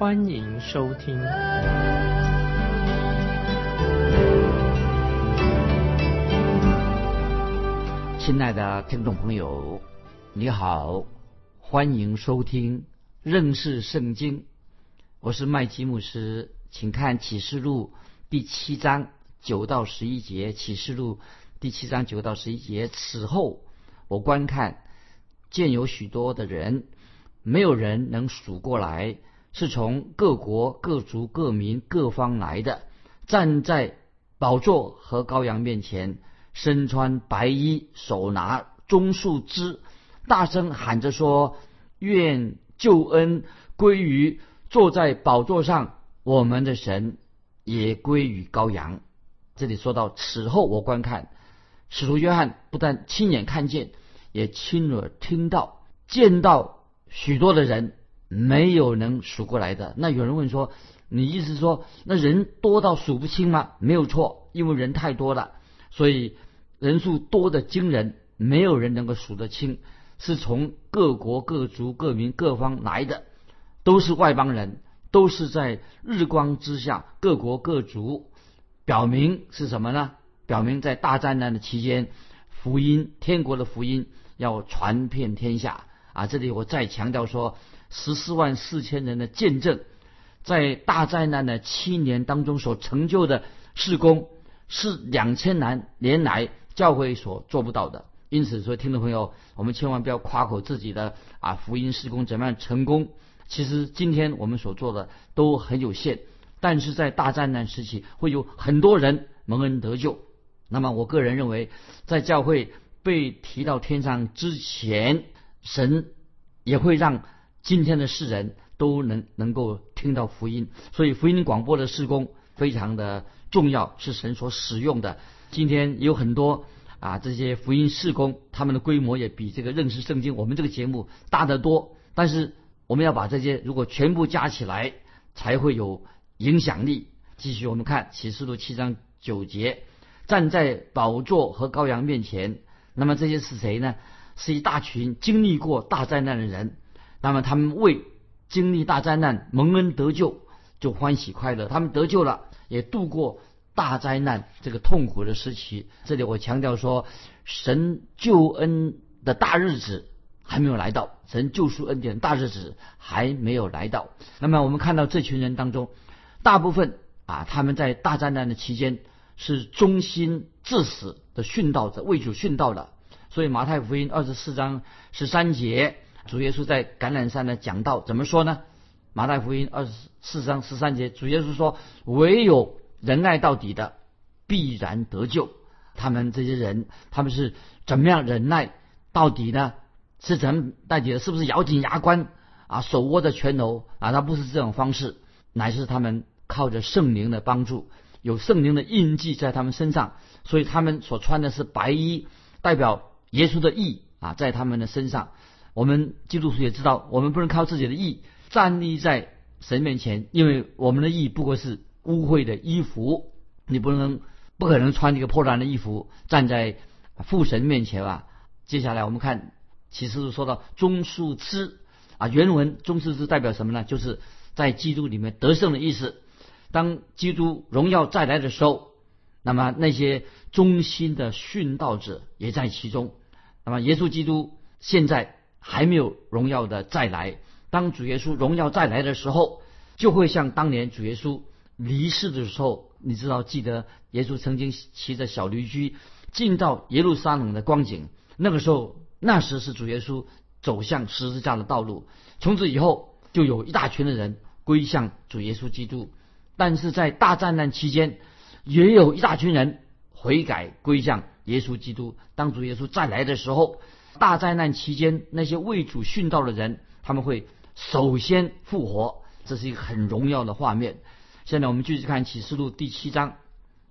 欢迎收听。亲爱的听众朋友，你好，欢迎收听认识圣经。我是麦基牧师，请看启示录第七章九到十一节。启示录第七章九到十一节。此后，我观看，见有许多的人，没有人能数过来，是从各国、各族、各民、各方来的，站在宝座和羔羊面前。身穿白衣，手拿棕树枝，大声喊着说：“愿救恩归于坐在宝座上我们的神，也归于羔羊。”这里说到此后，我观看使徒约翰不但亲眼看见，也亲耳听到，见到许多的人，没有能数过来的。那有人问说：“你意思说那人多到数不清吗？”没有错，因为人太多了。所以人数多的惊人，没有人能够数得清，是从各国各族各民各方来的，都是外邦人，都是在日光之下，各国各族，表明是什么呢？表明在大灾难的期间，福音天国的福音要传遍天下啊！这里我再强调说，十四万四千人的见证，在大灾难的七年当中所成就的事工。是两千年年来教会所做不到的，因此说，听众朋友，我们千万不要夸口自己的啊福音施工怎么样成功。其实今天我们所做的都很有限，但是在大灾难时期会有很多人蒙恩得救。那么我个人认为，在教会被提到天上之前，神也会让今天的世人都能能够听到福音，所以福音广播的施工非常的。重要是神所使用的。今天有很多啊，这些福音事工，他们的规模也比这个认识圣经我们这个节目大得多。但是我们要把这些如果全部加起来，才会有影响力。继续我们看启示录七章九节，站在宝座和羔羊面前。那么这些是谁呢？是一大群经历过大灾难的人。那么他们为经历大灾难蒙恩得救，就欢喜快乐。他们得救了。也度过大灾难这个痛苦的时期。这里我强调说，神救恩的大日子还没有来到，神救赎恩典大日子还没有来到。那么我们看到这群人当中，大部分啊，他们在大灾难的期间是忠心至死的殉道者，为主殉道的。所以马太福音二十四章十三节，主耶稣在橄榄山呢讲道怎么说呢？马太福音二十四章十三节，主耶稣说：“唯有仁爱到底的，必然得救。”他们这些人，他们是怎么样忍耐到底呢？是怎么到底的？是不是咬紧牙关啊，手握着拳头啊？他不是这种方式，乃是他们靠着圣灵的帮助，有圣灵的印记在他们身上，所以他们所穿的是白衣，代表耶稣的义啊，在他们的身上。我们基督徒也知道，我们不能靠自己的义。站立在神面前，因为我们的义不过是污秽的衣服，你不能不可能穿一个破烂的衣服站在父神面前吧？接下来我们看启示录说到中树枝啊，原文中树枝代表什么呢？就是在基督里面得胜的意思。当基督荣耀再来的时候，那么那些忠心的殉道者也在其中。那么耶稣基督现在还没有荣耀的再来。当主耶稣荣耀再来的时候，就会像当年主耶稣离世的时候，你知道，记得耶稣曾经骑着小驴驹进到耶路撒冷的光景。那个时候，那时是主耶稣走向十字架的道路。从此以后，就有一大群的人归向主耶稣基督。但是在大战难期间，也有一大群人悔改归向耶稣基督。当主耶稣再来的时候，大灾难期间那些为主殉道的人，他们会。首先复活，这是一个很荣耀的画面。现在我们继续看启示录第七章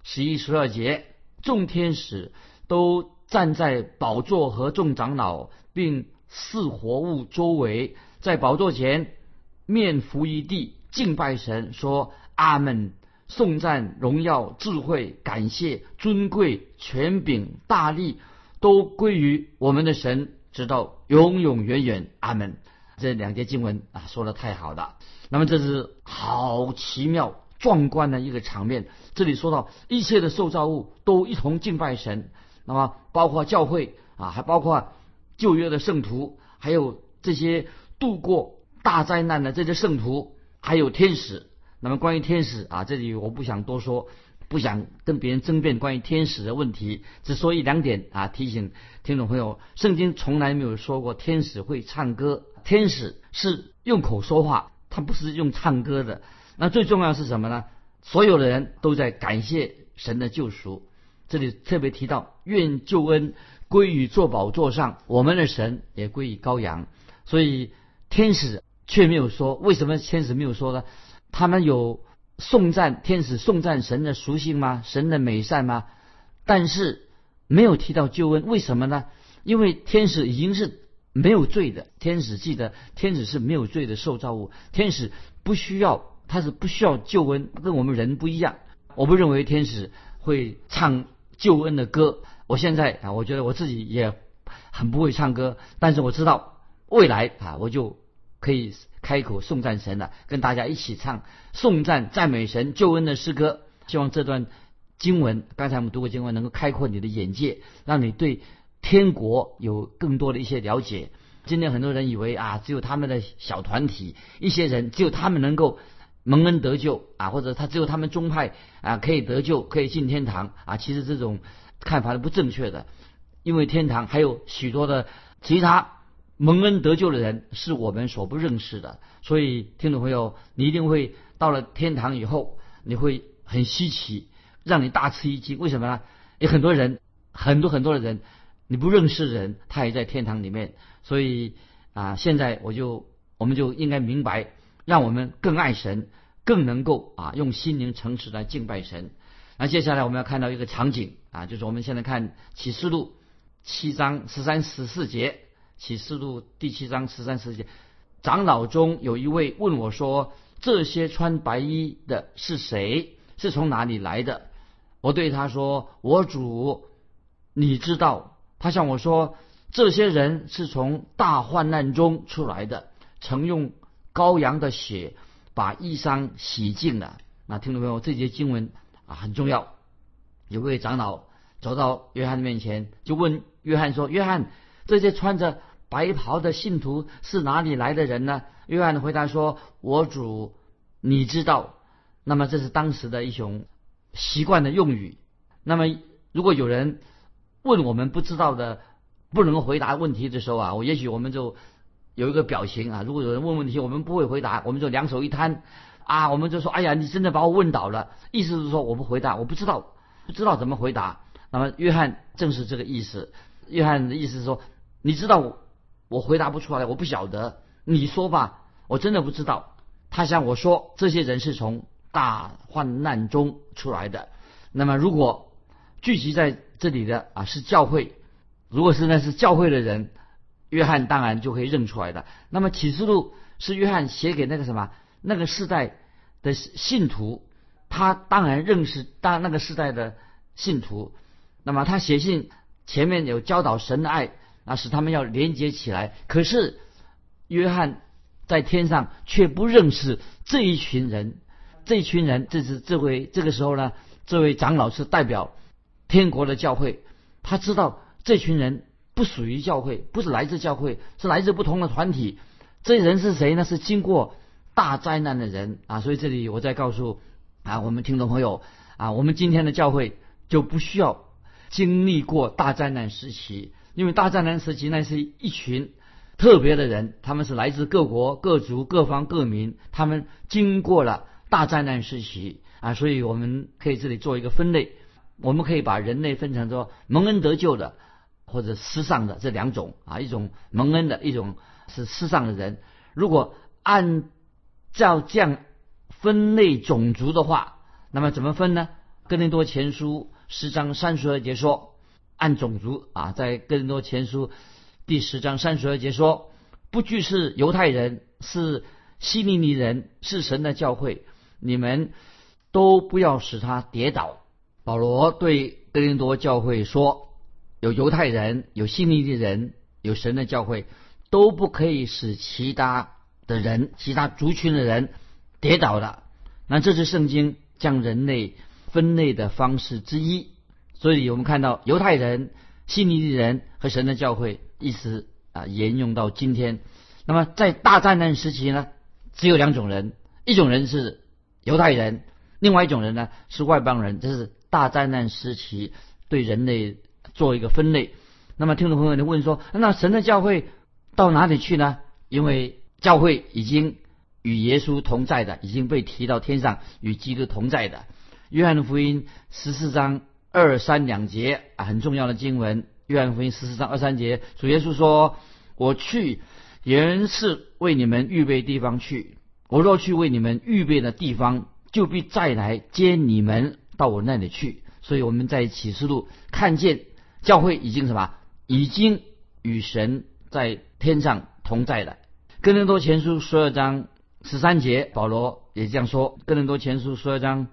十一、十二节，众天使都站在宝座和众长老并四活物周围，在宝座前面伏于地敬拜神，说：“阿门！颂赞、荣耀、智慧、感谢、尊贵、权柄、大力，都归于我们的神，直到永永远远。阿门。”这两节经文啊，说的太好了。那么这是好奇妙、壮观的一个场面。这里说到一切的受造物都一同敬拜神，那么包括教会啊，还包括旧约的圣徒，还有这些度过大灾难的这些圣徒，还有天使。那么关于天使啊，这里我不想多说，不想跟别人争辩关于天使的问题，只说一两点啊，提醒听众朋友：圣经从来没有说过天使会唱歌，天使是用口说话。他不是用唱歌的，那最重要是什么呢？所有的人都在感谢神的救赎。这里特别提到，愿救恩归于坐宝座上我们的神，也归于羔羊。所以天使却没有说，为什么天使没有说呢？他们有颂赞天使颂赞神的属性吗？神的美善吗？但是没有提到救恩，为什么呢？因为天使已经是。没有罪的天使，记得天使是没有罪的受造物。天使不需要，他是不需要救恩，跟我们人不一样。我不认为天使会唱救恩的歌。我现在啊，我觉得我自己也很不会唱歌，但是我知道未来啊，我就可以开口颂赞神了，跟大家一起唱颂赞赞美神救恩的诗歌。希望这段经文，刚才我们读过经文，能够开阔你的眼界，让你对。天国有更多的一些了解。今天很多人以为啊，只有他们的小团体一些人，只有他们能够蒙恩得救啊，或者他只有他们宗派啊可以得救，可以进天堂啊。其实这种看法是不正确的，因为天堂还有许多的其他蒙恩得救的人是我们所不认识的。所以听众朋友，你一定会到了天堂以后，你会很稀奇，让你大吃一惊。为什么呢？有很多人，很多很多的人。你不认识的人，他也在天堂里面。所以啊，现在我就我们就应该明白，让我们更爱神，更能够啊用心灵诚实来敬拜神。那接下来我们要看到一个场景啊，就是我们现在看启示录七章十三十四节，启示录第七章十三十四节，长老中有一位问我说：“这些穿白衣的是谁？是从哪里来的？”我对他说：“我主，你知道。”他向我说：“这些人是从大患难中出来的，曾用羔羊的血把衣裳洗净了。”那听众朋友，这节经文啊很重要。有位长老走到约翰面前，就问约翰说：“约翰，这些穿着白袍的信徒是哪里来的人呢？”约翰的回答说：“我主，你知道。”那么这是当时的一种习惯的用语。那么如果有人，问我们不知道的、不能回答问题的时候啊，我也许我们就有一个表情啊。如果有人问问题，我们不会回答，我们就两手一摊啊，我们就说：“哎呀，你真的把我问倒了。”意思是说我不回答，我不知道，不知道怎么回答。那么约翰正是这个意思。约翰的意思是说：“你知道我，回答不出来，我不晓得。你说吧，我真的不知道。”他向我说：“这些人是从大患难中出来的。”那么如果聚集在这里的啊是教会，如果是那是教会的人，约翰当然就可以认出来的。那么启示录是约翰写给那个什么那个世代的信徒，他当然认识当那个世代的信徒。那么他写信前面有教导神的爱啊，使他们要连接起来。可是约翰在天上却不认识这一群人，这一群人这是这位这个时候呢，这位长老是代表。天国的教会，他知道这群人不属于教会，不是来自教会，是来自不同的团体。这人是谁呢？是经过大灾难的人啊！所以这里我再告诉啊，我们听众朋友啊，我们今天的教会就不需要经历过大灾难时期，因为大灾难时期那是一群特别的人，他们是来自各国各族各方各民，他们经过了大灾难时期啊，所以我们可以这里做一个分类。我们可以把人类分成说蒙恩得救的，或者失上的这两种啊，一种蒙恩的，一种是失上的人。如果按照这样分类种族的话，那么怎么分呢？哥林多前书十章三十二节说，按种族啊，在哥林多前书第十章三十二节说，不惧是犹太人，是希利尼人，是神的教会，你们都不要使他跌倒。保罗对哥林多教会说，有犹太人，有希利尼人，有神的教会，都不可以使其他的人、其他族群的人跌倒的。那这是圣经将人类分类的方式之一。所以我们看到犹太人、希利尼人和神的教会一直啊沿用到今天。那么在大灾难时期呢，只有两种人，一种人是犹太人，另外一种人呢是外邦人。这是大灾难时期对人类做一个分类。那么听众朋友，你问说，那神的教会到哪里去呢？因为教会已经与耶稣同在的，已经被提到天上与基督同在的。约翰福音十四章二三两节啊，很重要的经文。约翰福音十四章二三节，主耶稣说：“我去，原是为你们预备地方去。我若去为你们预备的地方，就必再来接你们到我那里去。”所以我们在启示录看见教会已经什么？已经与神在天上同在了。哥林多前书十二章十三节，保罗也这样说。哥林多前书十二章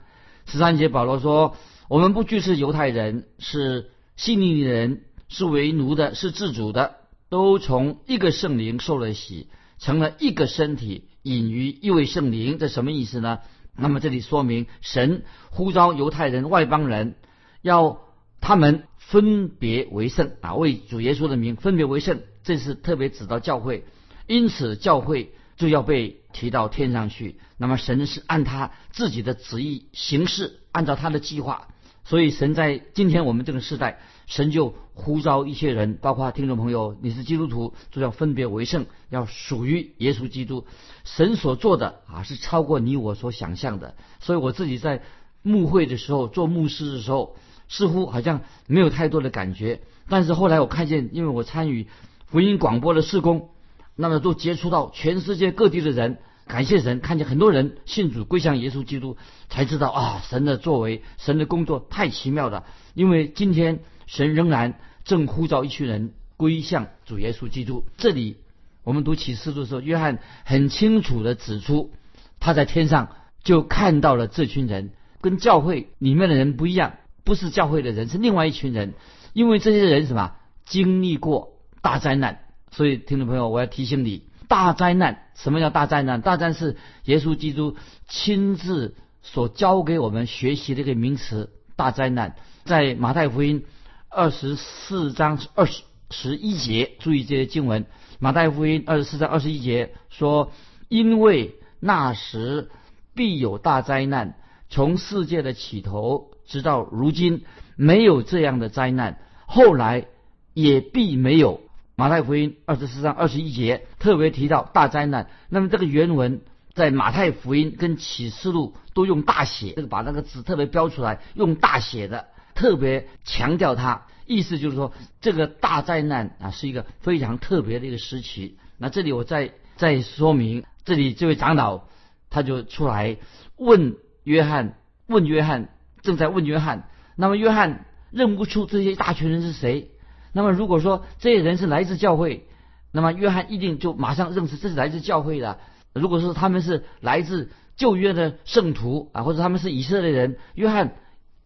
十三节，保罗说：“我们不拘是犹太人，是信利的人，是为奴的，是自主的，都从一个圣灵受了洗，成了一个身体，隐于一位圣灵。这什么意思呢？那么这里说明神呼召犹太人、外邦人，要他们。”分别为圣啊，为主耶稣的名分别为圣，这是特别指到教会，因此教会就要被提到天上去。那么神是按他自己的旨意行事，按照他的计划。所以神在今天我们这个时代，神就呼召一些人，包括听众朋友，你是基督徒，就要分别为圣，要属于耶稣基督。神所做的啊，是超过你我所想象的。所以我自己在牧会的时候，做牧师的时候。似乎好像没有太多的感觉，但是后来我看见，因为我参与福音广播的事工，那么都接触到全世界各地的人，感谢神，看见很多人信主归向耶稣基督，才知道啊，神的作为，神的工作太奇妙了。因为今天神仍然正呼召一群人归向主耶稣基督。这里我们读启示录的时候，约翰很清楚的指出，他在天上就看到了这群人，跟教会里面的人不一样。不是教会的人，是另外一群人，因为这些人什么经历过大灾难，所以听众朋友，我要提醒你，大灾难什么叫大灾难？大灾难是耶稣基督亲自所教给我们学习的一个名词。大灾难在马太福音二十四章二十十一节，注意这些经文。马太福音二十四章二十一节说：“因为那时必有大灾难，从世界的起头。”直到如今没有这样的灾难，后来也必没有。马太福音二十四章二十一节特别提到大灾难。那么这个原文在马太福音跟启示录都用大写，这个把那个字特别标出来，用大写的，特别强调它，意思就是说这个大灾难啊是一个非常特别的一个时期。那这里我再再说明，这里这位长老他就出来问约翰，问约翰。正在问约翰，那么约翰认不出这些大群人是谁。那么如果说这些人是来自教会，那么约翰一定就马上认识这是来自教会的。如果说他们是来自旧约的圣徒啊，或者他们是以色列人，约翰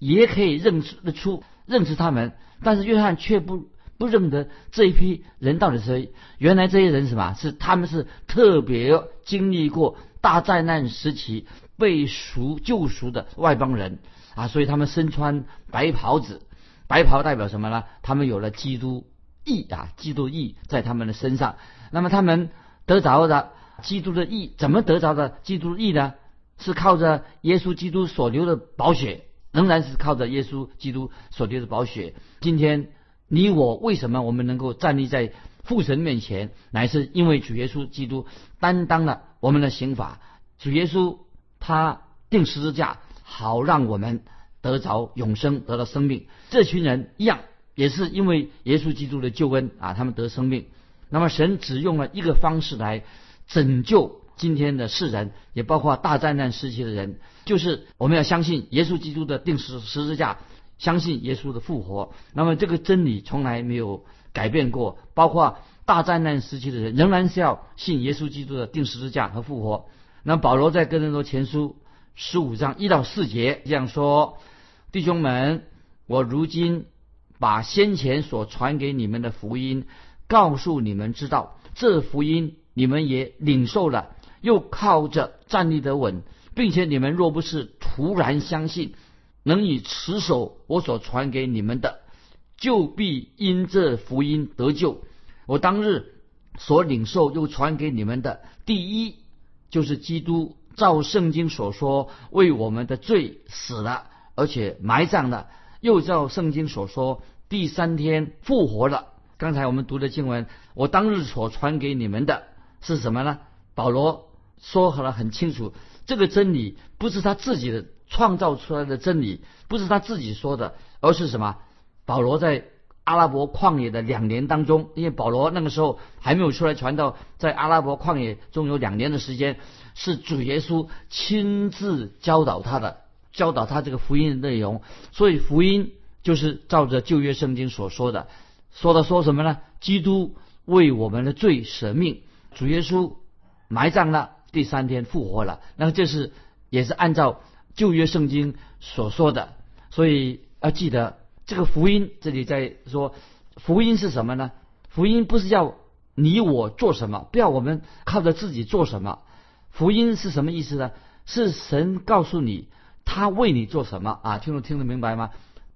也可以认识得出认识他们。但是约翰却不不认得这一批人到底是谁。原来这些人什么？是他们是特别经历过大灾难时期被赎救赎的外邦人。啊，所以他们身穿白袍子，白袍代表什么呢？他们有了基督义啊，基督义在他们的身上。那么他们得着的基督的义，怎么得着的基督义呢？是靠着耶稣基督所流的宝血，仍然是靠着耶稣基督所流的宝血。今天你我为什么我们能够站立在父神面前，乃是因为主耶稣基督担当了我们的刑罚。主耶稣他定十字架。好让我们得着永生，得到生命。这群人一样，也是因为耶稣基督的救恩啊，他们得生命。那么神只用了一个方式来拯救今天的世人，也包括大灾难时期的人，就是我们要相信耶稣基督的定十十字架，相信耶稣的复活。那么这个真理从来没有改变过，包括大灾难时期的人，仍然是要信耶稣基督的定十字架和复活。那保罗在哥林多前书十五章一到四节这样说：“弟兄们，我如今把先前所传给你们的福音告诉你们知道，这福音你们也领受了，又靠着站立得稳，并且你们若不是突然相信，能以持守我所传给你们的，就必因这福音得救。我当日所领受又传给你们的，第一。”就是基督照圣经所说，为我们的罪死了，而且埋葬了；又照圣经所说，第三天复活了。刚才我们读的经文，我当日所传给你们的是什么呢？保罗说好了很清楚，这个真理不是他自己的创造出来的真理，不是他自己说的，而是什么？保罗在。阿拉伯旷野的两年当中，因为保罗那个时候还没有出来传道，在阿拉伯旷野中有两年的时间，是主耶稣亲自教导他的，教导他这个福音的内容。所以福音就是照着旧约圣经所说的，说的说什么呢？基督为我们的罪舍命，主耶稣埋葬了，第三天复活了。那这是也是按照旧约圣经所说的，所以要记得。这个福音这里在说，福音是什么呢？福音不是要你我做什么，不要我们靠着自己做什么。福音是什么意思呢？是神告诉你他为你做什么啊？听得听得明白吗？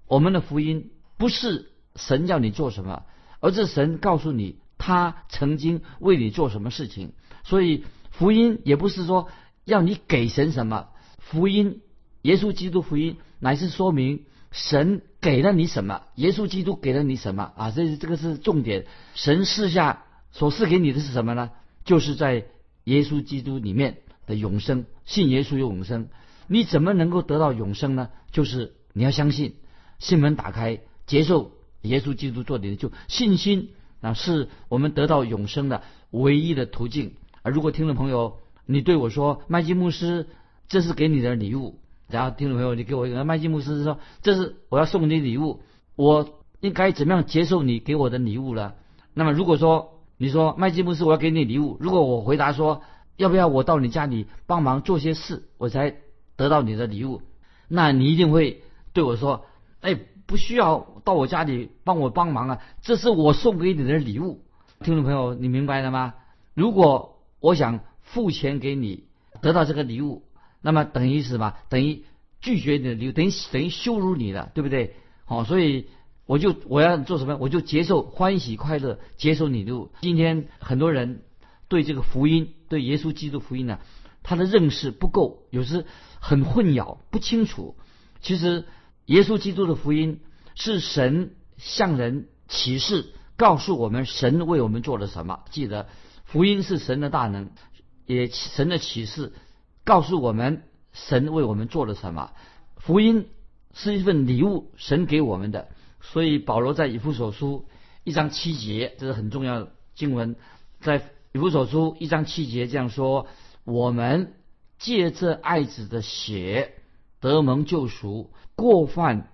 我们的福音不是神要你做什么，而是神告诉你他曾经为你做什么事情。所以福音也不是说要你给神什么，福音耶稣基督福音乃是说明。神给了你什么？耶稣基督给了你什么啊？这这个是重点。神赐下所赐给你的是什么呢？就是在耶稣基督里面的永生。信耶稣有永生，你怎么能够得到永生呢？就是你要相信，心门打开，接受耶稣基督做你的救。信心啊，是我们得到永生的唯一的途径。而如果听众朋友你对我说，麦基牧师，这是给你的礼物。然后听众朋友，你给我一个麦基牧师说：“这是我要送你礼物，我应该怎么样接受你给我的礼物了？”那么如果说你说麦基牧师，我要给你礼物，如果我回答说要不要我到你家里帮忙做些事，我才得到你的礼物，那你一定会对我说：“哎，不需要到我家里帮我帮忙啊，这是我送给你的礼物。”听众朋友，你明白了吗？如果我想付钱给你得到这个礼物。那么等于什么？等于拒绝你的礼物，等于等于羞辱你了，对不对？好，所以我就我要做什么？我就接受欢喜快乐，接受你的。今天很多人对这个福音，对耶稣基督福音呢，他的认识不够，有时很混淆，不清楚。其实耶稣基督的福音是神向人启示，告诉我们神为我们做了什么。记得福音是神的大能，也神的启示。告诉我们神为我们做了什么？福音是一份礼物，神给我们的。所以保罗在以弗所书一章七节，这是很重要的经文，在以弗所书一章七节这样说：我们借着爱子的血得蒙救赎，过犯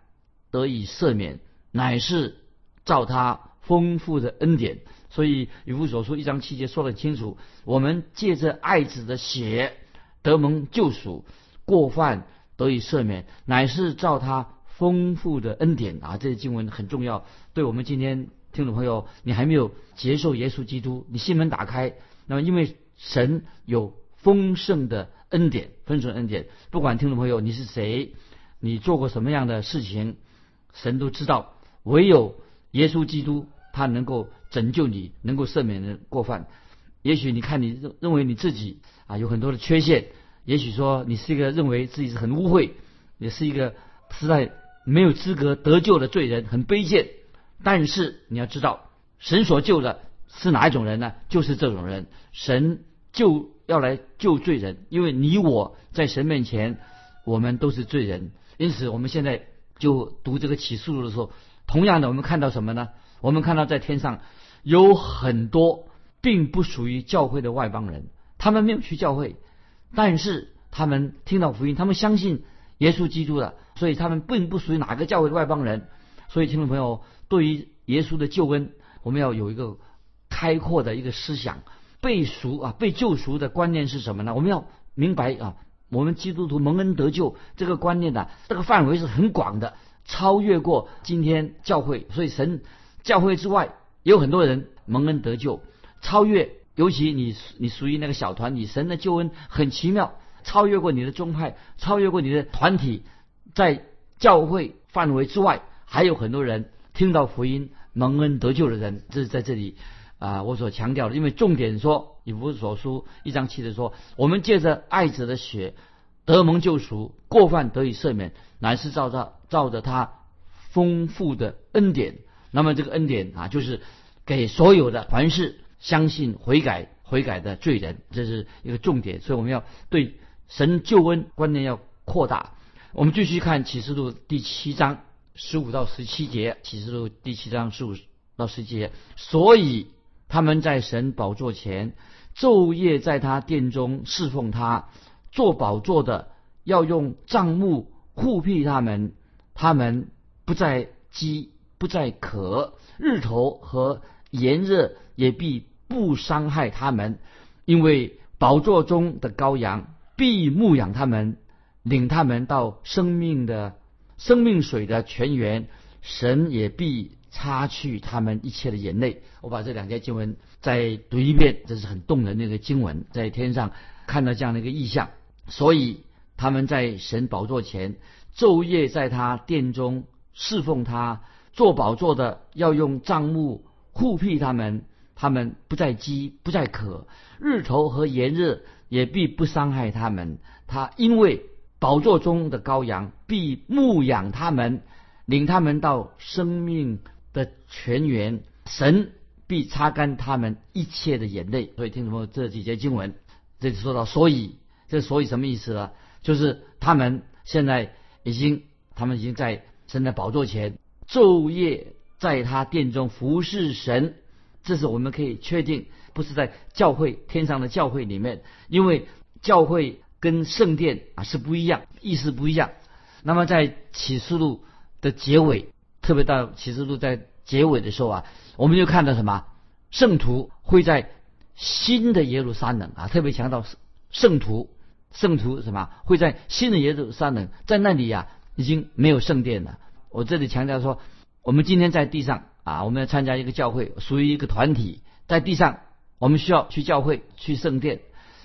得以赦免，乃是照他丰富的恩典。所以以弗所书一章七节说得很清楚：我们借着爱子的血。得蒙救赎，过犯得以赦免，乃是照他丰富的恩典啊！这些经文很重要，对我们今天听众朋友，你还没有接受耶稣基督，你心门打开，那么因为神有丰盛的恩典，丰盛恩典，不管听众朋友你是谁，你做过什么样的事情，神都知道，唯有耶稣基督他能够拯救你，能够赦免的过犯。也许你看你认认为你自己啊有很多的缺陷，也许说你是一个认为自己是很污秽，也是一个实在没有资格得救的罪人，很卑贱。但是你要知道，神所救的是哪一种人呢？就是这种人，神就要来救罪人，因为你我在神面前，我们都是罪人。因此，我们现在就读这个启示录的时候，同样的，我们看到什么呢？我们看到在天上有很多。并不属于教会的外邦人，他们没有去教会，但是他们听到福音，他们相信耶稣基督的，所以他们并不属于哪个教会的外邦人。所以，听众朋友，对于耶稣的救恩，我们要有一个开阔的一个思想。被赎啊，被救赎的观念是什么呢？我们要明白啊，我们基督徒蒙恩得救这个观念呢，这个范围是很广的，超越过今天教会。所以，神教会之外也有很多人蒙恩得救，超越。尤其你你属于那个小团体，神的救恩很奇妙，超越过你的宗派，超越过你的团体，在教会范围之外，还有很多人听到福音蒙恩得救的人，这是在这里啊，我所强调的。因为重点说，以弗所书一章七节说，我们借着爱子的血得蒙救赎，过犯得以赦免，乃是照着照着他丰富的恩典。那么这个恩典啊，就是给所有的凡事。相信悔改悔改的罪人，这是一个重点，所以我们要对神救恩观念要扩大。我们继续看启示录第七章十五到十七节，启示录第七章十五到十七节。所以他们在神宝座前昼夜在他殿中侍奉他，做宝座的要用帐幕护庇他们，他们不再饥不再渴，日头和炎热也必。不伤害他们，因为宝座中的羔羊必牧养他们，领他们到生命的生命水的泉源。神也必擦去他们一切的眼泪。我把这两节经文再读一遍，这是很动人的一个经文。在天上看到这样的一个意象，所以他们在神宝座前昼夜在他殿中侍奉他，做宝座的要用帐幕护庇他们。他们不再饥，不再渴，日头和炎热也必不伤害他们。他因为宝座中的羔羊必牧养他们，领他们到生命的泉源。神必擦干他们一切的眼泪。所以听什么这几节经文，这就说到，所以这所以什么意思呢？就是他们现在已经，他们已经在神的宝座前昼夜在他殿中服侍神。这是我们可以确定，不是在教会天上的教会里面，因为教会跟圣殿啊是不一样，意思不一样。那么在启示录的结尾，特别到启示录在结尾的时候啊，我们就看到什么？圣徒会在新的耶路撒冷啊，特别强调圣徒，圣徒什么？会在新的耶路撒冷，在那里呀，已经没有圣殿了。我这里强调说，我们今天在地上。啊，我们要参加一个教会，属于一个团体，在地上我们需要去教会去圣殿，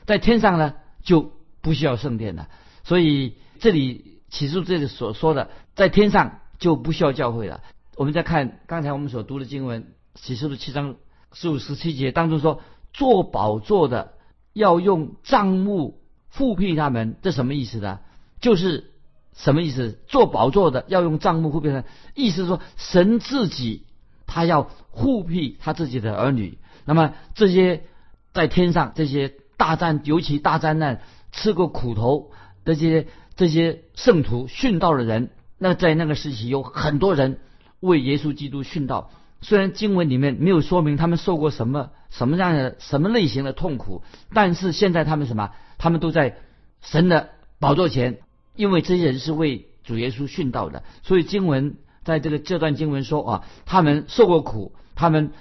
在天上呢就不需要圣殿了。所以这里启示这里所说的，在天上就不需要教会了。我们再看刚才我们所读的经文，启示录七章十五十七节当中说，做宝座的要用帐幕复辟他们，这什么意思呢？就是什么意思？做宝座的要用帐幕复辟他们，意思说神自己。他要护庇他自己的儿女，那么这些在天上这些大战，尤其大灾难吃过苦头这些这些圣徒殉道的人，那在那个时期有很多人为耶稣基督殉道。虽然经文里面没有说明他们受过什么什么样的什么类型的痛苦，但是现在他们什么？他们都在神的宝座前，因为这些人是为主耶稣殉道的，所以经文。在这个这段经文说啊，他们受过苦，他们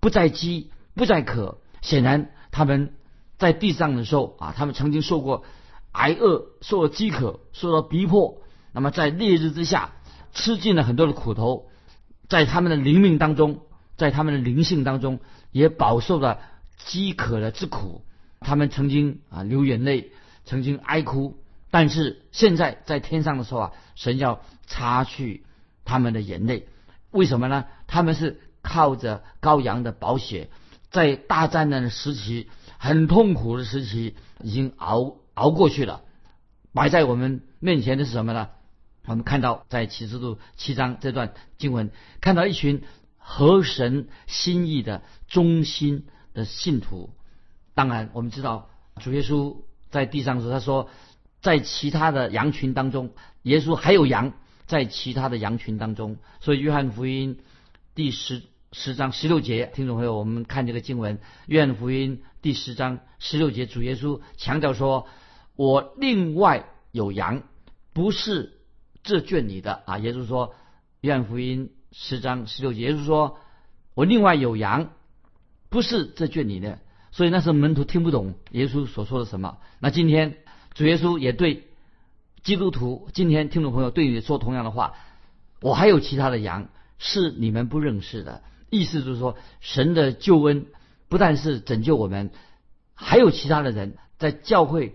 不再饥，不再渴。显然他们在地上的时候啊，他们曾经受过挨饿，受了饥渴，受到逼迫。那么在烈日之下，吃尽了很多的苦头，在他们的灵命当中，在他们的灵性当中，也饱受了饥渴的之苦。他们曾经啊流眼泪，曾经哀哭。但是现在在天上的时候啊，神要擦去。他们的眼泪，为什么呢？他们是靠着羔羊的宝血，在大灾难的时期，很痛苦的时期，已经熬熬过去了。摆在我们面前的是什么呢？我们看到在启示录七章这段经文，看到一群合神心意的忠心的信徒。当然，我们知道主耶稣在地上时，他说，在其他的羊群当中，耶稣还有羊。在其他的羊群当中，所以约翰福音第十十章十六节，听众朋友，我们看这个经文，约翰福音第十章十六节，主耶稣强调说：“我另外有羊，不是这圈里的啊。”耶稣说，约翰福音十章十六节，耶稣说：“我另外有羊，不是这圈里的。”所以那时候门徒听不懂耶稣所说的什么。那今天主耶稣也对基督徒，今天听众朋友对你说同样的话：“我还有其他的羊，是你们不认识的。”意思就是说，神的救恩不但是拯救我们，还有其他的人在教会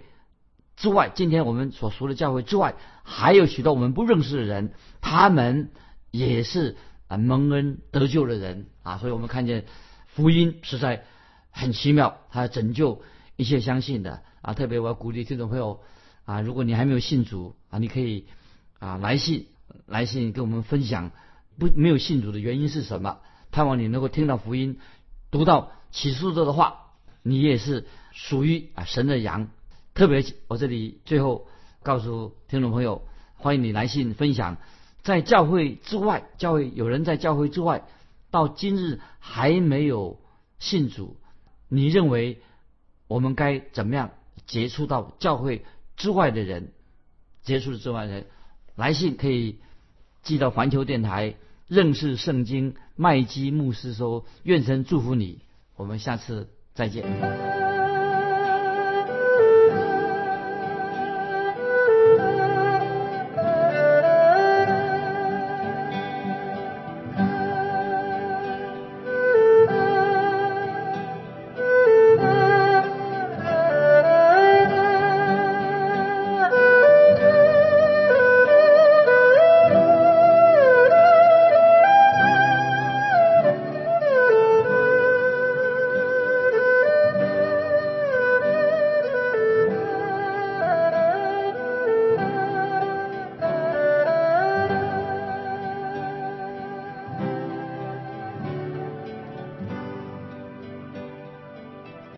之外。今天我们所熟的教会之外，还有许多我们不认识的人，他们也是啊蒙恩得救的人啊。所以我们看见福音实在很奇妙，它拯救一切相信的啊。特别我要鼓励听众朋友啊，如果你还没有信主啊，你可以啊来信来信跟我们分享不没有信主的原因是什么。盼望你能够听到福音，读到启示录的话，你也是属于啊神的羊。特别我这里最后告诉听众朋友，欢迎你来信分享，在教会之外，教会有人在教会之外，到今日还没有信主，你认为我们该怎么样接触到教会之外的人？接触之外的人，来信可以寄到环球电台。认识圣经，麦基牧师说：“愿神祝福你。”我们下次再见。